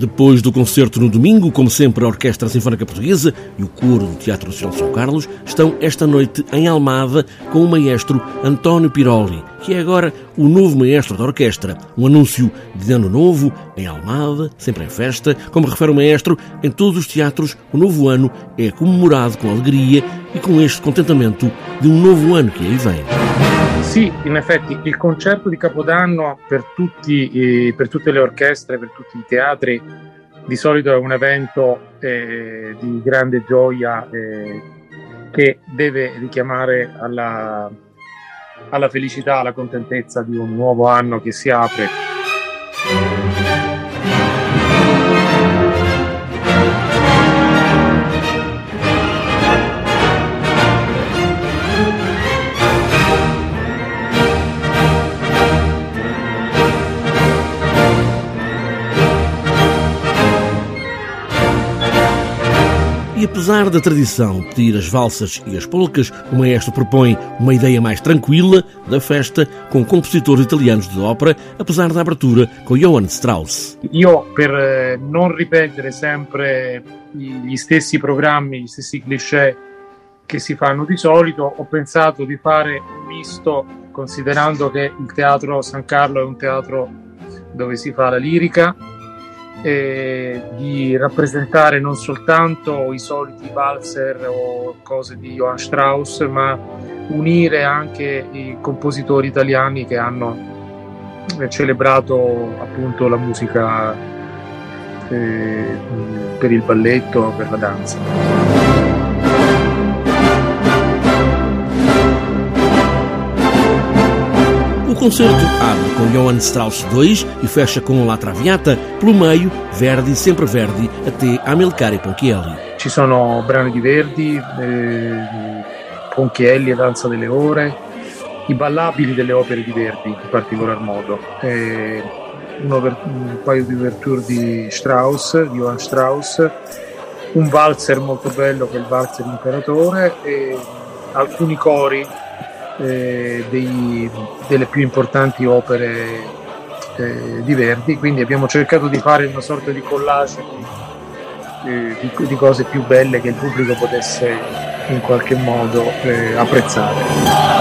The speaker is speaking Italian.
Depois do concerto no domingo, como sempre, a Orquestra Sinfónica Portuguesa e o Coro do Teatro Nacional São Carlos estão esta noite em Almada com o maestro António Piroli, que é agora o novo maestro da orquestra. Um anúncio de ano novo em Almada, sempre em festa. Como refere o maestro, em todos os teatros o novo ano é comemorado com alegria e com este contentamento de um novo ano que aí vem. Sì, in effetti il concerto di Capodanno per, tutti, eh, per tutte le orchestre, per tutti i teatri, di solito è un evento eh, di grande gioia eh, che deve richiamare alla, alla felicità, alla contentezza di un nuovo anno che si apre. E apesar da tradição pedir as valsas e as polcas, o maestro propõe uma ideia mais tranquila da festa com compositores italianos de ópera, apesar da abertura com Johann Strauss. Io, per eh, non ripetere sempre gli stessi programmi, gli stessi cliché che si fanno di solito, ho pensato di fare misto, considerando che il teatro San Carlo è un teatro dove si fa la lirica, eh, di rappresentare non soltanto i soliti valzer o cose di Johann Strauss, ma unire anche i compositori italiani che hanno celebrato appunto la musica eh, per il balletto, per la danza. Concerto. Abre com Johann Strauss II e fecha com La Traviata, pelo meio, Verdi, sempre Verdi, até Amilcare Ponchielli. Ci sono brani di Verdi, eh, Ponchielli e Danza delle Ore, i ballabili delle opere di Verdi in particolar modo, eh, un paio di ouverture di Strauss, di Johann Strauss, un valzer molto bello che è il valzer Imperatore e alcuni cori eh, dei, delle più importanti opere eh, di Verdi, quindi abbiamo cercato di fare una sorta di collage di, di, di cose più belle che il pubblico potesse in qualche modo eh, apprezzare.